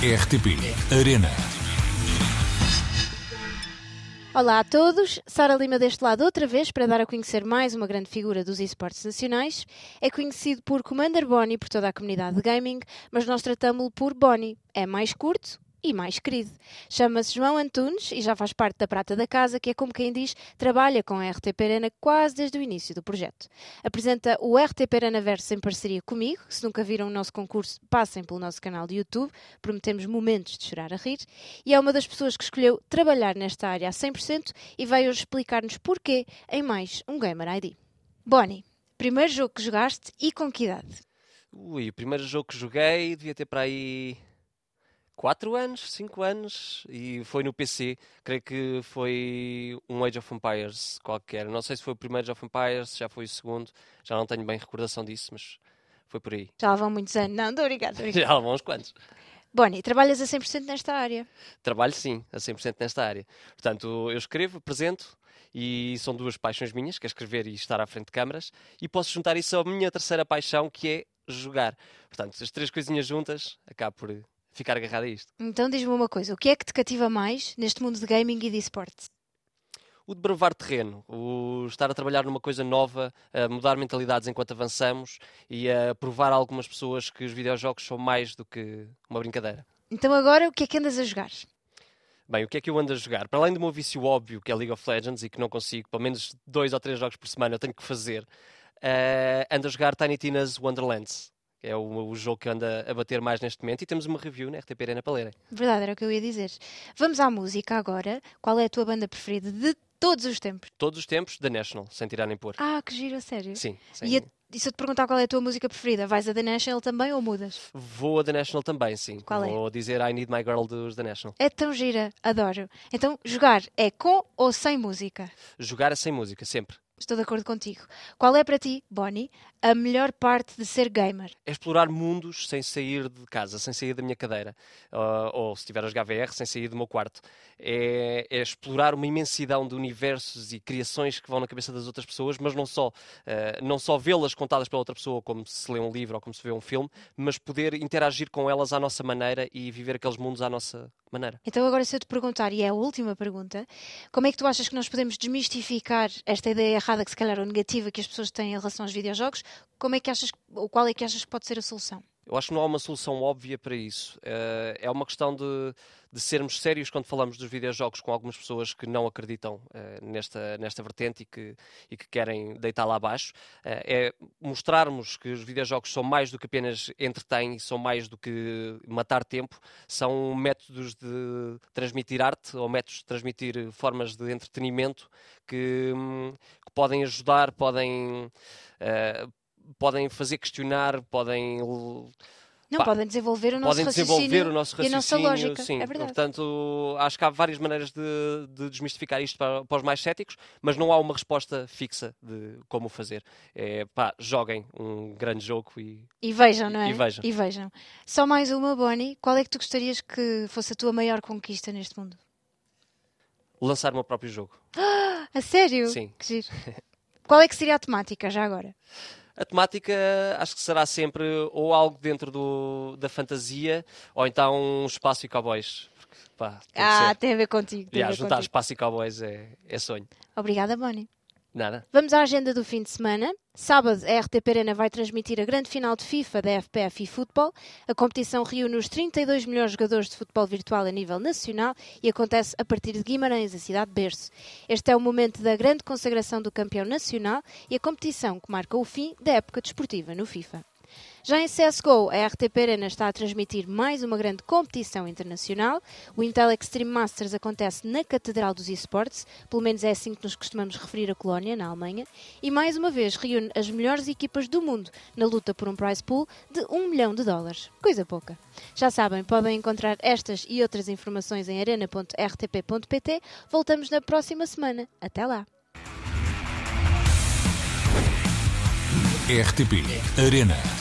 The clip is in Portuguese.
RTP Arena. Olá a todos, Sara Lima deste lado outra vez para dar a conhecer mais uma grande figura dos esportes nacionais. É conhecido por Commander Bonnie por toda a comunidade de gaming, mas nós tratamos-lo por Bonnie. É mais curto e mais querido. Chama-se João Antunes e já faz parte da Prata da Casa, que é como quem diz, trabalha com a RTP Arena quase desde o início do projeto. Apresenta o RTP Arena Verso em parceria comigo. Se nunca viram o nosso concurso, passem pelo nosso canal de YouTube. Prometemos momentos de chorar a rir. E é uma das pessoas que escolheu trabalhar nesta área a 100% e vai hoje explicar-nos porquê em mais um Gamer ID. Bonnie, primeiro jogo que jogaste e com que idade? Ui, o primeiro jogo que joguei devia ter para aí 4 anos, 5 anos, e foi no PC. Creio que foi um Age of Empires qualquer. Não sei se foi o primeiro Age of Empires, se já foi o segundo, já não tenho bem recordação disso, mas foi por aí. Já vão muitos anos. Não, obrigado. Já vão uns quantos. Bonnie, trabalhas a 100% nesta área? Trabalho sim, a 100% nesta área. Portanto, eu escrevo, apresento, e são duas paixões minhas, que é escrever e estar à frente de câmaras, e posso juntar isso à minha terceira paixão, que é jogar. Portanto, as três coisinhas juntas, acabo por ficar agarrado a isto. Então diz-me uma coisa, o que é que te cativa mais neste mundo de gaming e de esportes? O de bravar terreno, o estar a trabalhar numa coisa nova, a mudar mentalidades enquanto avançamos e a provar a algumas pessoas que os videojogos são mais do que uma brincadeira. Então agora o que é que andas a jogar? Bem, o que é que eu ando a jogar? Para além do meu vício óbvio, que é League of Legends, e que não consigo, pelo menos dois ou três jogos por semana eu tenho que fazer, uh, ando a jogar Tiny Tina's Wonderlands é o, o, jogo que anda a bater mais neste momento, e temos uma review na RTP Arena para lerem. Verdade, era o que eu ia dizer. Vamos à música agora. Qual é a tua banda preferida de todos os tempos? Todos os tempos, The National, sem tirar nem pôr. Ah, que giro, sério? Sim. Sem... E, a, e, se eu te perguntar qual é a tua música preferida, vais a The National também ou mudas? Vou a The National também, sim. Qual é? Vou dizer I Need My Girl dos The National. É tão gira, adoro. Então, jogar é com ou sem música? Jogar é sem música, sempre. Estou de acordo contigo. Qual é para ti, Bonnie, a melhor parte de ser gamer? É explorar mundos sem sair de casa, sem sair da minha cadeira. Uh, ou, se tiver as VR, sem sair do meu quarto. É, é, explorar uma imensidão de universos e criações que vão na cabeça das outras pessoas, mas não só, uh, não só vê-las contadas pela outra pessoa, como se lê um livro ou como se vê um filme, mas poder interagir com elas à nossa maneira e viver aqueles mundos à nossa maneira. Então, agora, se eu te perguntar, e é a última pergunta, como é que tu achas que nós podemos desmistificar esta ideia errada, que se calhar ou negativa, que as pessoas têm em relação aos videojogos? Como é que achas, ou qual é que achas que pode ser a solução? Eu acho que não há uma solução óbvia para isso. Eh, é uma questão de, de sermos sérios quando falamos dos videojogos com algumas pessoas que não acreditam eh, nesta, nesta vertente e que, e que querem deitar lá abaixo. Eh, é mostrarmos que os videojogos são mais do que apenas entretêm, são mais do que matar tempo, são métodos de transmitir arte ou métodos de transmitir formas de entretenimento que, hum, que podem ajudar, podem podem fazer questionar, podem. Não, pá, podem desenvolver o nosso podem desenvolver o nosso raciocínio, e a nossa lógica. Sim, é verdade. portanto, acho que há várias maneiras de, de desmistificar isto para, para, os mais céticos, mas não há uma resposta fixa de como fazer. É, pá, joguem um grande jogo e... E vejam, não é? E vejam. E vejam. Só mais uma, Bonnie. Qual é que tu gostarias que fosse a tua maior conquista neste mundo? Lançar o meu próprio jogo. Ah, a sério? Sim. Que giro. Qual é que seria a temática, já agora? A temática acho que será sempre ou algo dentro do, da fantasia ou então um espaço e cowboys. Porque, pá, tem ah, tem a ver contigo. Tem yeah, juntar contigo. espaço e cowboys é, é sonho. Obrigada, Bonnie. Nada. Vamos à agenda do fim de semana. Sábado, a RTP Arena vai transmitir a grande final de FIFA da FPF e Futebol. A competição reúne os 32 melhores jogadores de futebol virtual a nível nacional e acontece a partir de Guimarães, a cidade de berço. Este é o momento da grande consagração do campeão nacional e a competição que marca o fim da época desportiva no FIFA. Já em CSGO, a RTP Arena está a transmitir mais uma grande competição internacional. O Intel Extreme Masters acontece na Catedral dos Esportes, pelo menos é assim que nos costumamos referir a Colónia, na Alemanha, e mais uma vez reúne as melhores equipas do mundo na luta por um prize pool de 1 milhão de dólares. Coisa pouca. Já sabem, podem encontrar estas e outras informações em arena.rtp.pt. Voltamos na próxima semana. Até lá! RTP Arena